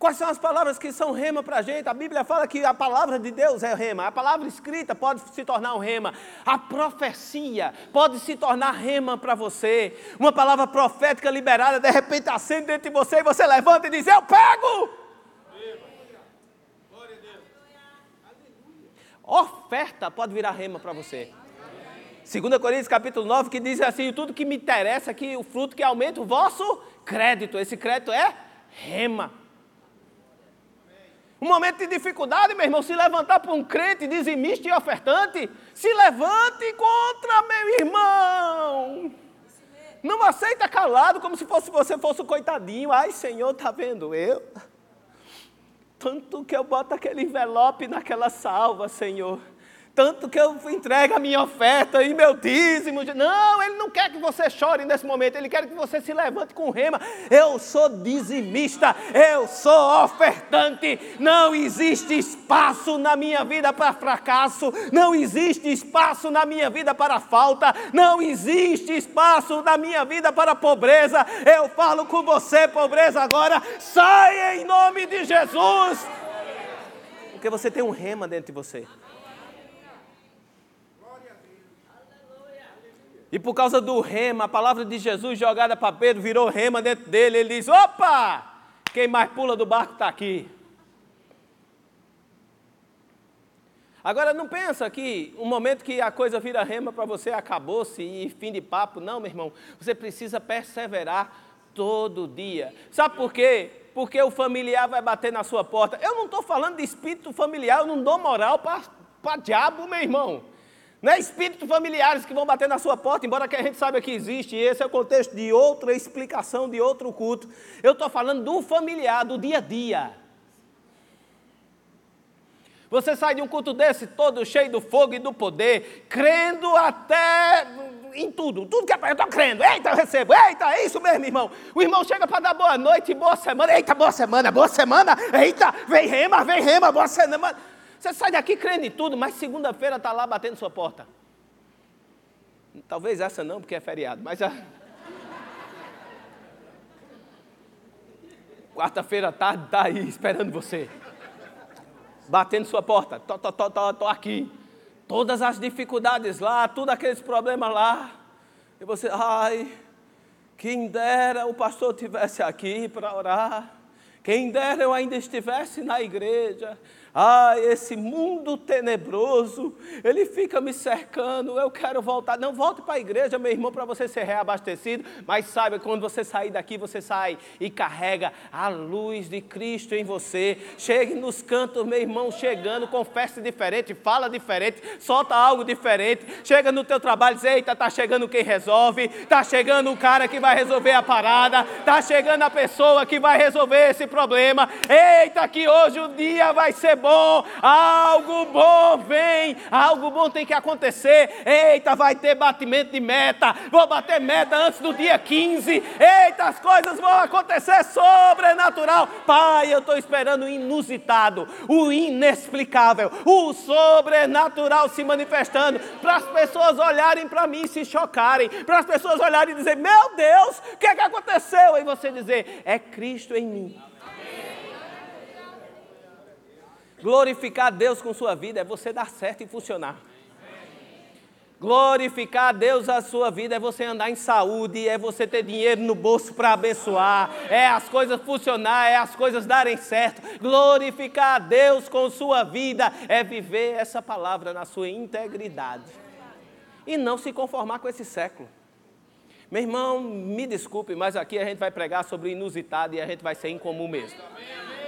Quais são as palavras que são rema para a gente? A Bíblia fala que a palavra de Deus é rema, a palavra escrita pode se tornar um rema, a profecia pode se tornar rema para você. Uma palavra profética liberada, de repente acende dentro de você e você levanta e diz: Eu pego! Oferta pode virar rema para você. 2 Coríntios capítulo 9, que diz assim: tudo que me interessa é que o fruto que aumenta o vosso crédito. Esse crédito é rema. Um momento de dificuldade, meu irmão, se levantar para um crente dizimista e ofertante, se levante contra meu irmão. Não aceita calado como se fosse você fosse o coitadinho. Ai, Senhor, tá vendo eu? Tanto que eu boto aquele envelope naquela salva, Senhor tanto que eu entrego a minha oferta e meu dízimo. Não, ele não quer que você chore nesse momento, ele quer que você se levante com rema. Eu sou dizimista, eu sou ofertante. Não existe espaço na minha vida para fracasso, não existe espaço na minha vida para falta, não existe espaço na minha vida para pobreza. Eu falo com você, pobreza, agora, sai em nome de Jesus. Porque você tem um rema dentro de você. E por causa do rema, a palavra de Jesus jogada para Pedro virou rema dentro dele. Ele diz: opa! Quem mais pula do barco está aqui. Agora não pensa que o momento que a coisa vira rema para você acabou-se e fim de papo. Não, meu irmão. Você precisa perseverar todo dia. Sabe por quê? Porque o familiar vai bater na sua porta. Eu não estou falando de espírito familiar, eu não dou moral para diabo, meu irmão. Não é espíritos familiares que vão bater na sua porta, embora que a gente saiba que existe, e esse é o contexto de outra explicação, de outro culto. Eu estou falando do familiar, do dia a dia. Você sai de um culto desse todo cheio do fogo e do poder, crendo até em tudo, tudo que é eu estou crendo, eita, eu recebo, eita, é isso mesmo, irmão. O irmão chega para dar boa noite, boa semana, eita, boa semana, boa semana, eita, vem rema, vem rema, boa semana. Você sai daqui crendo em tudo, mas segunda-feira está lá batendo sua porta. Talvez essa não, porque é feriado, mas a. Quarta-feira à tarde está aí esperando você. Batendo sua porta. Tô, tô, tô, tô, tô aqui. Todas as dificuldades lá, todos aqueles problemas lá. E você, ai, quem dera o pastor tivesse aqui para orar. Quem dera eu ainda estivesse na igreja. Ah, esse mundo tenebroso, ele fica me cercando, eu quero voltar. Não, volte para a igreja, meu irmão, para você ser reabastecido, mas saiba quando você sair daqui, você sai e carrega a luz de Cristo em você. Chegue nos cantos, meu irmão, chegando, confesse diferente, fala diferente, solta algo diferente. Chega no teu trabalho, diz, eita, está chegando quem resolve, está chegando o cara que vai resolver a parada, está chegando a pessoa que vai resolver esse problema. Eita, que hoje o dia vai ser bom, algo bom vem, algo bom tem que acontecer. Eita, vai ter batimento de meta, vou bater meta antes do dia 15. Eita, as coisas vão acontecer sobrenatural. Pai, eu estou esperando o inusitado, o inexplicável, o sobrenatural se manifestando, para as pessoas olharem para mim e se chocarem, para as pessoas olharem e dizer: Meu Deus, o que, é que aconteceu? E você dizer: É Cristo em mim. Glorificar Deus com sua vida é você dar certo e funcionar. Glorificar a Deus a sua vida é você andar em saúde, é você ter dinheiro no bolso para abençoar, é as coisas funcionar, é as coisas darem certo. Glorificar a Deus com sua vida é viver essa palavra na sua integridade e não se conformar com esse século. Meu irmão, me desculpe, mas aqui a gente vai pregar sobre inusitado e a gente vai ser incomum mesmo.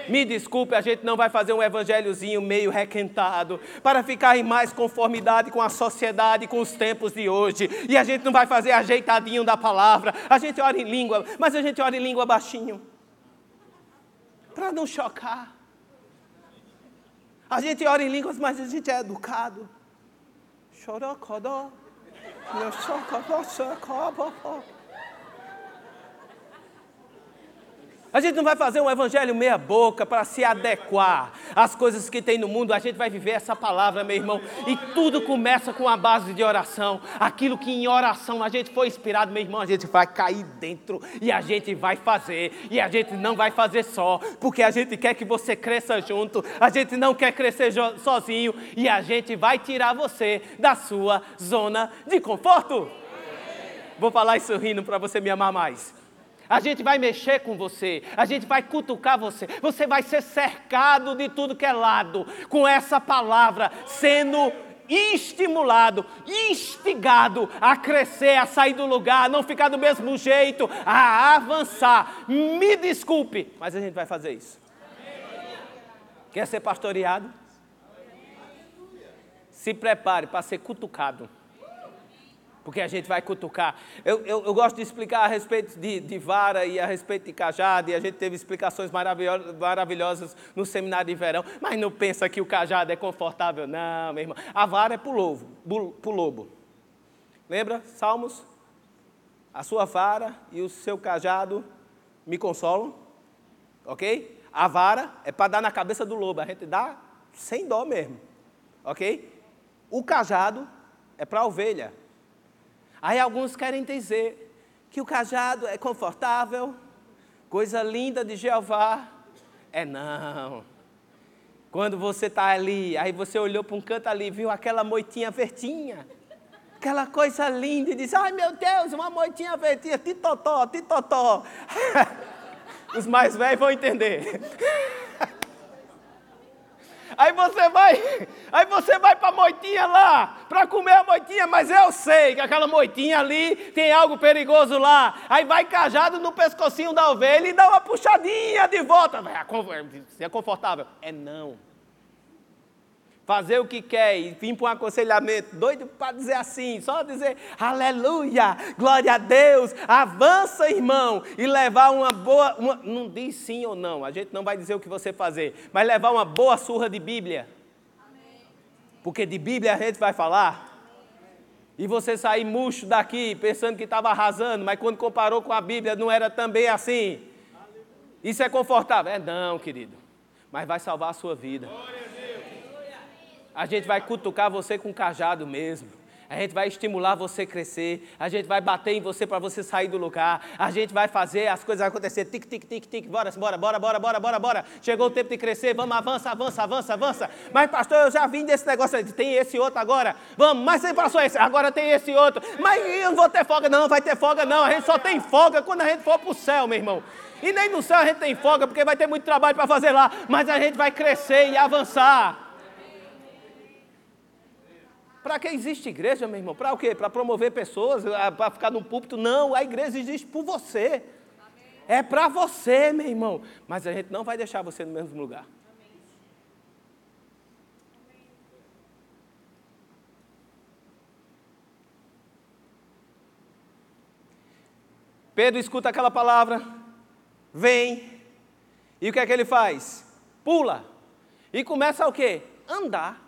Me desculpe, a gente não vai fazer um evangelhozinho meio requentado para ficar em mais conformidade com a sociedade, com os tempos de hoje. E a gente não vai fazer ajeitadinho da palavra. A gente ora em língua, mas a gente ora em língua baixinho. Para não chocar. A gente ora em línguas, mas a gente é educado. Chorocodó. Chorocodó, chorocodó. A gente não vai fazer um evangelho meia boca para se adequar às coisas que tem no mundo. A gente vai viver essa palavra, meu irmão. E tudo começa com a base de oração. Aquilo que em oração a gente foi inspirado, meu irmão, a gente vai cair dentro e a gente vai fazer. E a gente não vai fazer só, porque a gente quer que você cresça junto. A gente não quer crescer sozinho e a gente vai tirar você da sua zona de conforto. Vou falar isso rindo para você me amar mais a gente vai mexer com você, a gente vai cutucar você, você vai ser cercado de tudo que é lado, com essa palavra, sendo estimulado, instigado a crescer, a sair do lugar, a não ficar do mesmo jeito, a avançar. Me desculpe, mas a gente vai fazer isso. Quer ser pastoreado? Se prepare para ser cutucado porque a gente vai cutucar. Eu, eu, eu, gosto de explicar a respeito de, de, vara e a respeito de cajado, e a gente teve explicações maravilhosas, maravilhosas no seminário de verão, mas não pensa que o cajado é confortável, não, meu irmão. A vara é para o lobo, lobo. Lembra? Salmos? A sua vara e o seu cajado me consolam, ok? A vara é para dar na cabeça do lobo, a gente dá sem dó mesmo, ok? O cajado é para a ovelha, Aí alguns querem dizer que o cajado é confortável, coisa linda de Jeová. É não. Quando você está ali, aí você olhou para um canto ali, viu aquela moitinha verdinha, aquela coisa linda, e disse: Ai meu Deus, uma moitinha verdinha, titotó, titotó. Os mais velhos vão entender. Aí você vai, aí você vai para a moitinha lá, para comer a moitinha, mas eu sei que aquela moitinha ali tem algo perigoso lá. Aí vai cajado no pescocinho da ovelha e dá uma puxadinha de volta. Se é confortável? É não fazer o que quer e vir para um aconselhamento, doido para dizer assim, só dizer aleluia, glória a Deus, avança irmão, e levar uma boa, uma, não diz sim ou não, a gente não vai dizer o que você fazer, mas levar uma boa surra de Bíblia, porque de Bíblia a gente vai falar, e você sair murcho daqui pensando que estava arrasando, mas quando comparou com a Bíblia não era também assim, isso é confortável? É não, querido, mas vai salvar a sua vida. A gente vai cutucar você com cajado mesmo. A gente vai estimular você a crescer. A gente vai bater em você para você sair do lugar. A gente vai fazer as coisas acontecer. Tic, tic, tic, tic. Bora, bora, bora, bora, bora, bora, bora. Chegou o tempo de crescer. Vamos, avança, avança, avança, avança. Mas, pastor, eu já vim desse negócio. Tem esse outro agora. Vamos, mas você passou esse. Agora tem esse outro. Mas eu não vou ter folga. Não, vai ter folga não. A gente só tem folga quando a gente for para o céu, meu irmão. E nem no céu a gente tem folga, porque vai ter muito trabalho para fazer lá. Mas a gente vai crescer e avançar. Para que existe igreja, meu irmão? Para o quê? Para promover pessoas, para ficar no púlpito? Não, a igreja existe por você. É para você, meu irmão. Mas a gente não vai deixar você no mesmo lugar. Pedro escuta aquela palavra, vem, e o que é que ele faz? Pula, e começa o quê? Andar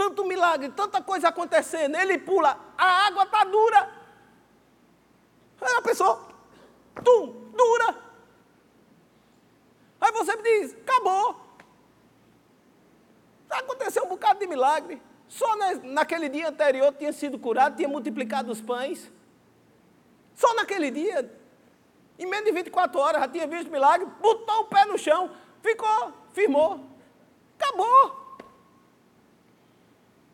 tanto milagre, tanta coisa acontecendo, ele pula, a água está dura. Aí a pessoa, tum, dura. Aí você me diz, acabou. Aconteceu um bocado de milagre. Só naquele dia anterior tinha sido curado, tinha multiplicado os pães. Só naquele dia, em menos de 24 horas, já tinha visto milagre, botou o pé no chão, ficou, firmou. Acabou.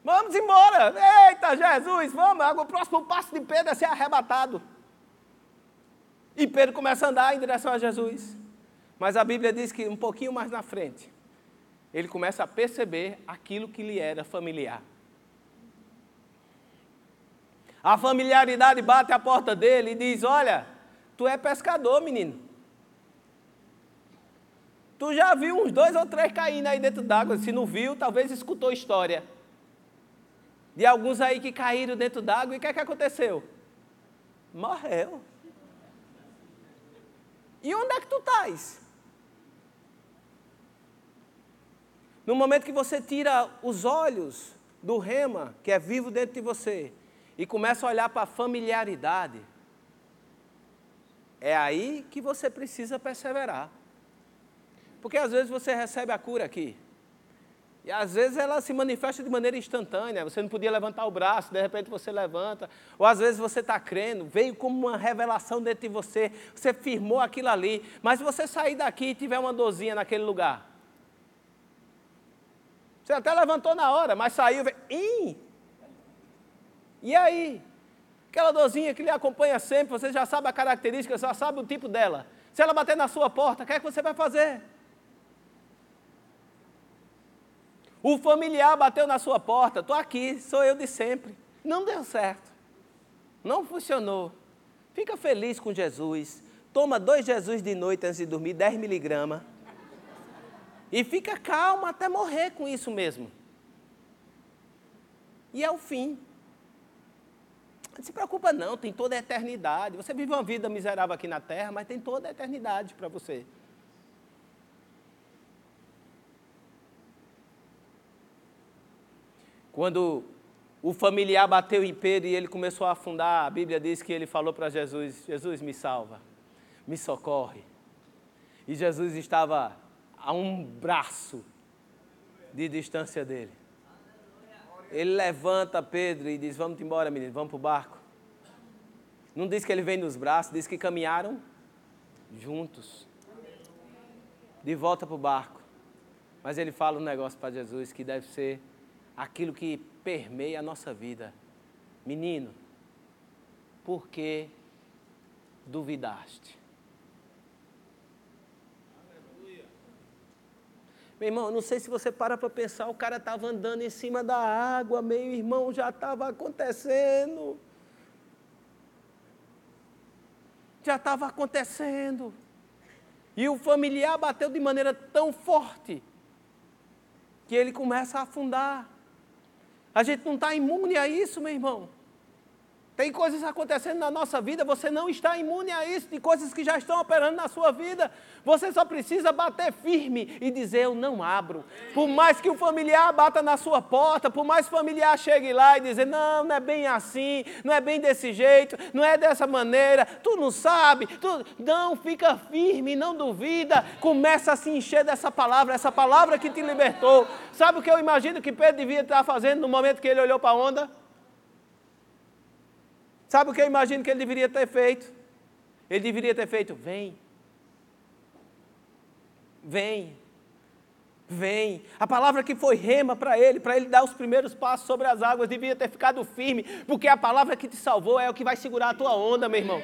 Vamos embora. Eita, Jesus, vamos. O próximo passo de Pedro é ser arrebatado. E Pedro começa a andar em direção a Jesus. Mas a Bíblia diz que um pouquinho mais na frente, ele começa a perceber aquilo que lhe era familiar. A familiaridade bate a porta dele e diz: Olha, tu é pescador, menino. Tu já viu uns dois ou três caindo aí dentro d'água. Se não viu, talvez escutou história de alguns aí que caíram dentro d'água e o que é que aconteceu? Morreu. E onde é que tu estás? No momento que você tira os olhos do rema, que é vivo dentro de você, e começa a olhar para a familiaridade, é aí que você precisa perseverar. Porque às vezes você recebe a cura aqui, e às vezes ela se manifesta de maneira instantânea. Você não podia levantar o braço, de repente você levanta. Ou às vezes você está crendo, veio como uma revelação dentro de você, você firmou aquilo ali. Mas se você sair daqui e tiver uma dorzinha naquele lugar, você até levantou na hora, mas saiu, veio, e aí? Aquela dorzinha que lhe acompanha sempre, você já sabe a característica, já sabe o tipo dela. Se ela bater na sua porta, o que é que você vai fazer? O familiar bateu na sua porta, estou aqui, sou eu de sempre. Não deu certo. Não funcionou. Fica feliz com Jesus. Toma dois Jesus de noite antes de dormir, 10 miligramas. E fica calmo até morrer com isso mesmo. E é o fim. Não se preocupa não, tem toda a eternidade. Você vive uma vida miserável aqui na terra, mas tem toda a eternidade para você. Quando o familiar bateu em Pedro e ele começou a afundar, a Bíblia diz que ele falou para Jesus: Jesus, me salva, me socorre. E Jesus estava a um braço de distância dele. Ele levanta Pedro e diz: Vamos embora, menino, vamos para o barco. Não diz que ele vem nos braços, diz que caminharam juntos. De volta para o barco. Mas ele fala um negócio para Jesus que deve ser aquilo que permeia a nossa vida. Menino, por que duvidaste? Meu irmão, não sei se você para para pensar, o cara estava andando em cima da água, meu irmão, já estava acontecendo. Já estava acontecendo. E o familiar bateu de maneira tão forte que ele começa a afundar. A gente não está imune a isso, meu irmão. Tem coisas acontecendo na nossa vida, você não está imune a isso, de coisas que já estão operando na sua vida. Você só precisa bater firme e dizer: Eu não abro. Por mais que o familiar bata na sua porta, por mais que o familiar chegue lá e dizer: Não, não é bem assim, não é bem desse jeito, não é dessa maneira, tu não sabe. Tu... Não, fica firme, não duvida. Começa a se encher dessa palavra, essa palavra que te libertou. Sabe o que eu imagino que Pedro devia estar fazendo no momento que ele olhou para a onda? Sabe o que eu imagino que ele deveria ter feito? Ele deveria ter feito: vem, vem, vem. A palavra que foi rema para ele, para ele dar os primeiros passos sobre as águas, devia ter ficado firme, porque a palavra que te salvou é o que vai segurar a tua onda, meu irmão.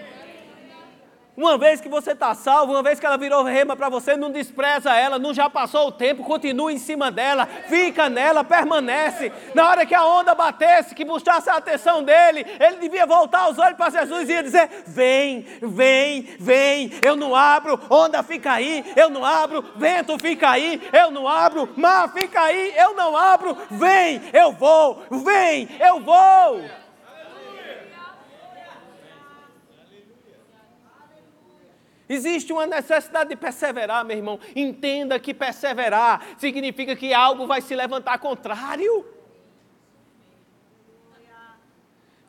Uma vez que você está salvo, uma vez que ela virou rema para você, não despreza ela, não já passou o tempo, continua em cima dela, fica nela, permanece. Na hora que a onda batesse, que buscasse a atenção dele, ele devia voltar os olhos para Jesus e dizer: Vem, vem, vem, eu não abro, onda fica aí, eu não abro, vento fica aí, eu não abro, mar fica aí, eu não abro, vem, eu vou, vem, eu vou. Existe uma necessidade de perseverar, meu irmão. Entenda que perseverar significa que algo vai se levantar contrário.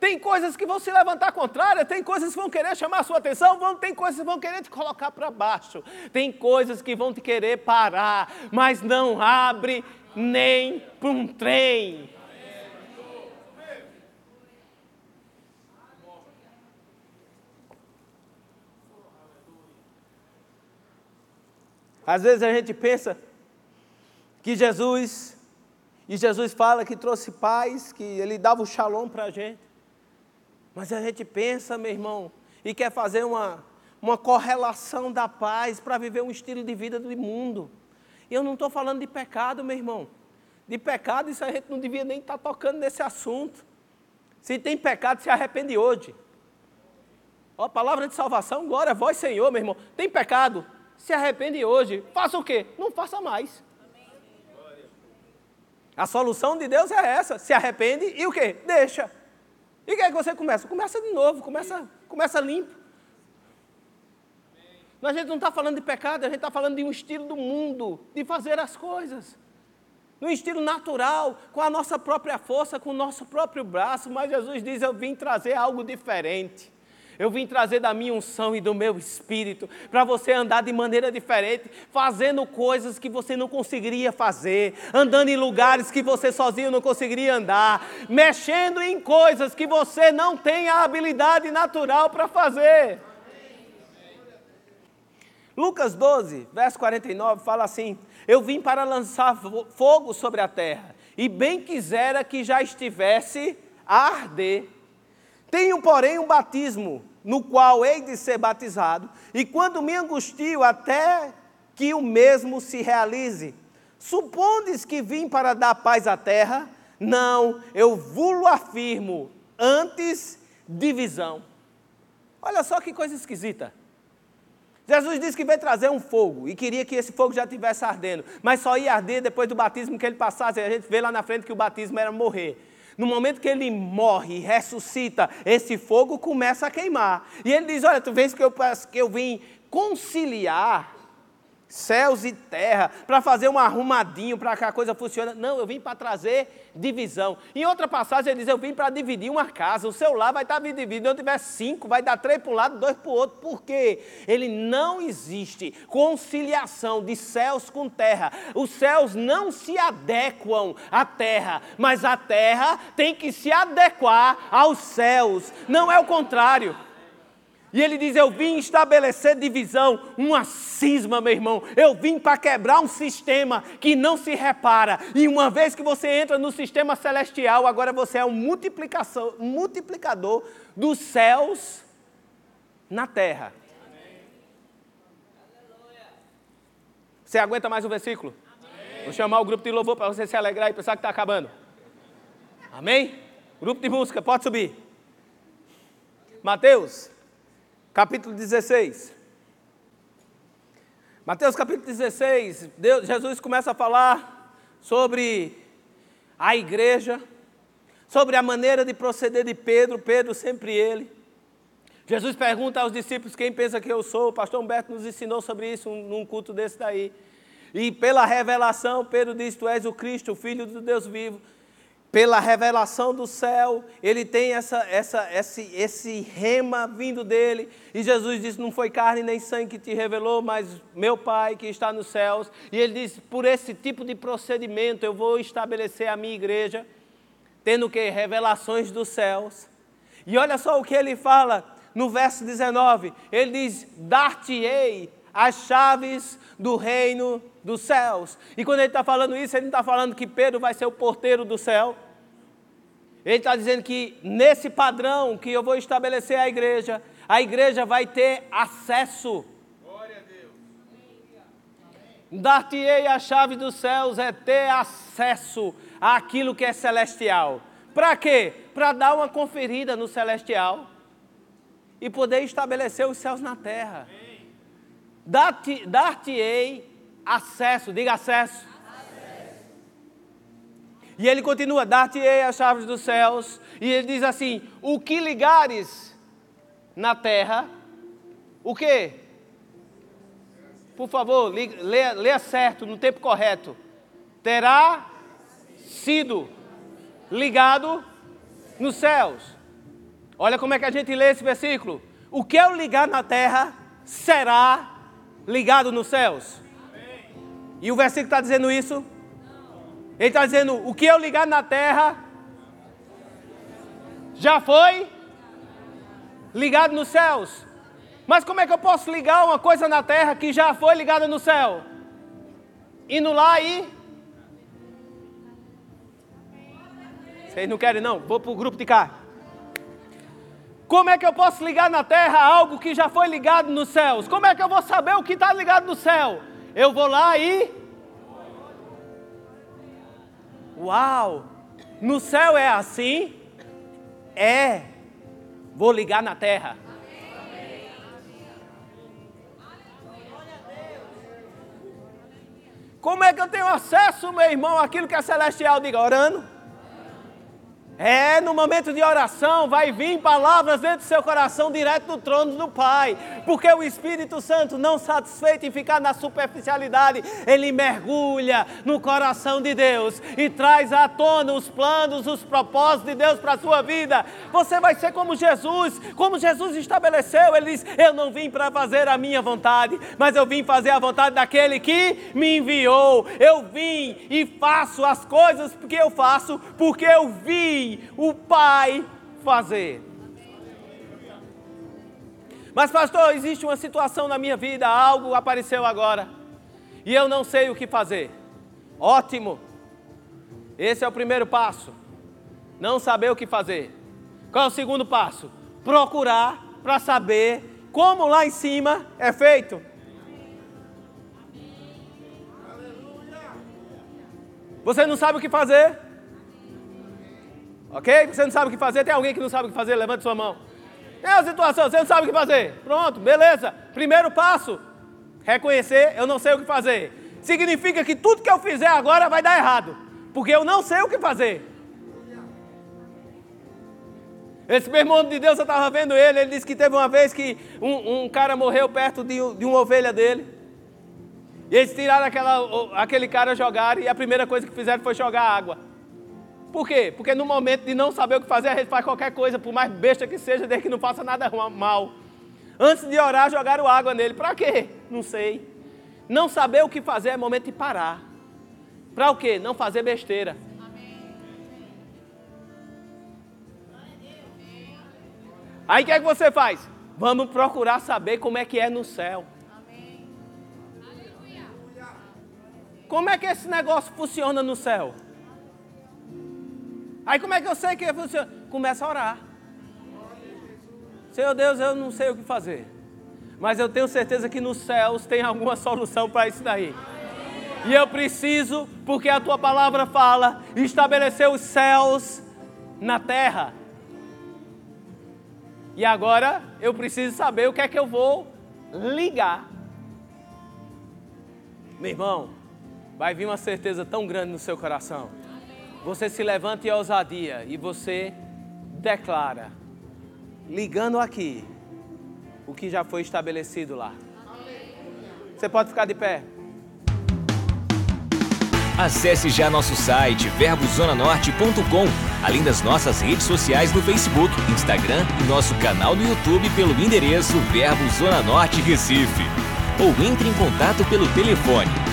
Tem coisas que vão se levantar contrária, tem coisas que vão querer chamar a sua atenção, vão, tem coisas que vão querer te colocar para baixo, tem coisas que vão te querer parar, mas não abre nem para um trem. Às vezes a gente pensa que Jesus, e Jesus fala que trouxe paz, que ele dava o shalom para a gente. Mas a gente pensa, meu irmão, e quer fazer uma, uma correlação da paz para viver um estilo de vida do mundo. E eu não estou falando de pecado, meu irmão. De pecado, isso a gente não devia nem estar tá tocando nesse assunto. Se tem pecado, se arrepende hoje. Ó, palavra de salvação, glória a vós, Senhor, meu irmão. Tem pecado, se arrepende hoje. Faça o quê? Não faça mais. A solução de Deus é essa. Se arrepende e o quê? Deixa. E o que é que você começa? Começa de novo, começa, começa limpo. A gente não está falando de pecado, a gente está falando de um estilo do mundo, de fazer as coisas. No estilo natural, com a nossa própria força, com o nosso próprio braço, mas Jesus diz: Eu vim trazer algo diferente. Eu vim trazer da minha unção e do meu espírito para você andar de maneira diferente, fazendo coisas que você não conseguiria fazer, andando em lugares que você sozinho não conseguiria andar, mexendo em coisas que você não tem a habilidade natural para fazer. Lucas 12, verso 49 fala assim: Eu vim para lançar fogo sobre a terra, e bem quisera que já estivesse a arder. Tenho, porém, um batismo, no qual hei de ser batizado, e quando me angustio até que o mesmo se realize. Supondes que vim para dar paz à terra? Não, eu vulo afirmo, antes divisão. Olha só que coisa esquisita. Jesus disse que veio trazer um fogo e queria que esse fogo já estivesse ardendo, mas só ia arder depois do batismo que ele passasse. A gente vê lá na frente que o batismo era morrer. No momento que ele morre, ressuscita, esse fogo começa a queimar. E ele diz: Olha, tu vês que eu, que eu vim conciliar céus e terra, para fazer um arrumadinho para que a coisa funcione. Não, eu vim para trazer divisão. Em outra passagem ele diz: Eu vim para dividir uma casa. O seu lar vai estar dividido. Se eu tiver cinco, vai dar três para um lado, dois para o outro. Por quê? Ele não existe conciliação de céus com terra. Os céus não se adequam à terra, mas a terra tem que se adequar aos céus. Não é o contrário. E ele diz: Eu vim estabelecer divisão, uma cisma, meu irmão. Eu vim para quebrar um sistema que não se repara. E uma vez que você entra no sistema celestial, agora você é um multiplicador dos céus na terra. Você aguenta mais um versículo? Amém. Vou chamar o grupo de louvor para você se alegrar e pensar que está acabando. Amém? Grupo de música, pode subir. Mateus, capítulo 16. Mateus capítulo 16, Deus, Jesus começa a falar sobre a igreja, sobre a maneira de proceder de Pedro, Pedro sempre ele. Jesus pergunta aos discípulos quem pensa que eu sou. O pastor Humberto nos ensinou sobre isso num culto desse daí. E pela revelação, Pedro diz: Tu és o Cristo, o Filho do Deus vivo pela revelação do céu, ele tem essa, essa, esse, esse rema vindo dele. E Jesus disse: Não foi carne nem sangue que te revelou, mas meu Pai que está nos céus. E ele diz: Por esse tipo de procedimento eu vou estabelecer a minha igreja, tendo que revelações dos céus. E olha só o que ele fala no verso 19: Ele diz: Dar-te-ei as chaves do reino dos céus. E quando ele está falando isso, ele não está falando que Pedro vai ser o porteiro do céu. Ele está dizendo que nesse padrão que eu vou estabelecer a igreja, a igreja vai ter acesso. Glória a Deus. Dar-te-ei a chave dos céus é ter acesso àquilo que é celestial. Para quê? Para dar uma conferida no celestial e poder estabelecer os céus na terra. Dar-te-ei acesso, diga acesso. E ele continua: dar-te-ei as chaves dos céus. E ele diz assim: o que ligares na terra, o que? Por favor, leia, leia certo, no tempo correto. Terá sido ligado nos céus. Olha como é que a gente lê esse versículo. O que eu ligar na terra será ligado nos céus? E o versículo está dizendo isso? Ele está dizendo: o que eu ligar na terra já foi ligado nos céus. Mas como é que eu posso ligar uma coisa na terra que já foi ligada no céu? Indo lá e. Vocês não querem, não? Vou para o grupo de cá. Como é que eu posso ligar na terra algo que já foi ligado nos céus? Como é que eu vou saber o que está ligado no céu? Eu vou lá e. Uau! No céu é assim? É. Vou ligar na terra. Como é que eu tenho acesso, meu irmão, àquilo que é celestial? Diga, orando. É, no momento de oração vai vir palavras dentro do seu coração direto do trono do Pai, porque o Espírito Santo, não satisfeito em ficar na superficialidade, ele mergulha no coração de Deus e traz à tona os planos, os propósitos de Deus para a sua vida. Você vai ser como Jesus, como Jesus estabeleceu, ele diz: Eu não vim para fazer a minha vontade, mas eu vim fazer a vontade daquele que me enviou. Eu vim e faço as coisas que eu faço, porque eu vi o Pai fazer. Mas, pastor, existe uma situação na minha vida, algo apareceu agora, e eu não sei o que fazer. Ótimo! Esse é o primeiro passo. Não saber o que fazer. Qual é o segundo passo? Procurar para saber como lá em cima é feito. Você não sabe o que fazer? Ok? Você não sabe o que fazer? Tem alguém que não sabe o que fazer? Levante sua mão. Tem uma situação, você não sabe o que fazer. Pronto, beleza. Primeiro passo: reconhecer, eu não sei o que fazer. Significa que tudo que eu fizer agora vai dar errado. Porque eu não sei o que fazer. Esse mesmo homem de Deus, eu estava vendo ele, ele disse que teve uma vez que um, um cara morreu perto de, de, uma ovelha dele. E eles tiraram aquela, aquele cara, jogaram, e a primeira coisa que fizeram foi jogar água. Por quê? Porque no momento de não saber o que fazer, a gente faz qualquer coisa, por mais besta que seja, desde que não faça nada mal. Antes de orar, jogaram água nele. Para quê? Não sei. Não saber o que fazer é momento de parar. Para o quê? Não fazer besteira. Aí o que é que você faz? Vamos procurar saber como é que é no céu. Como é que esse negócio funciona no céu? Aí como é que eu sei que funciona? Começa a orar. Senhor Deus, eu não sei o que fazer. Mas eu tenho certeza que nos céus tem alguma solução para isso daí. E eu preciso, porque a tua palavra fala, estabelecer os céus na terra. E agora eu preciso saber o que é que eu vou ligar. Meu irmão, vai vir uma certeza tão grande no seu coração. Você se levanta em ousadia e você declara, ligando aqui, o que já foi estabelecido lá. Você pode ficar de pé. Acesse já nosso site verbozonanorte.com, além das nossas redes sociais no Facebook, Instagram e nosso canal no YouTube pelo endereço Verbo Zona Norte Recife. Ou entre em contato pelo telefone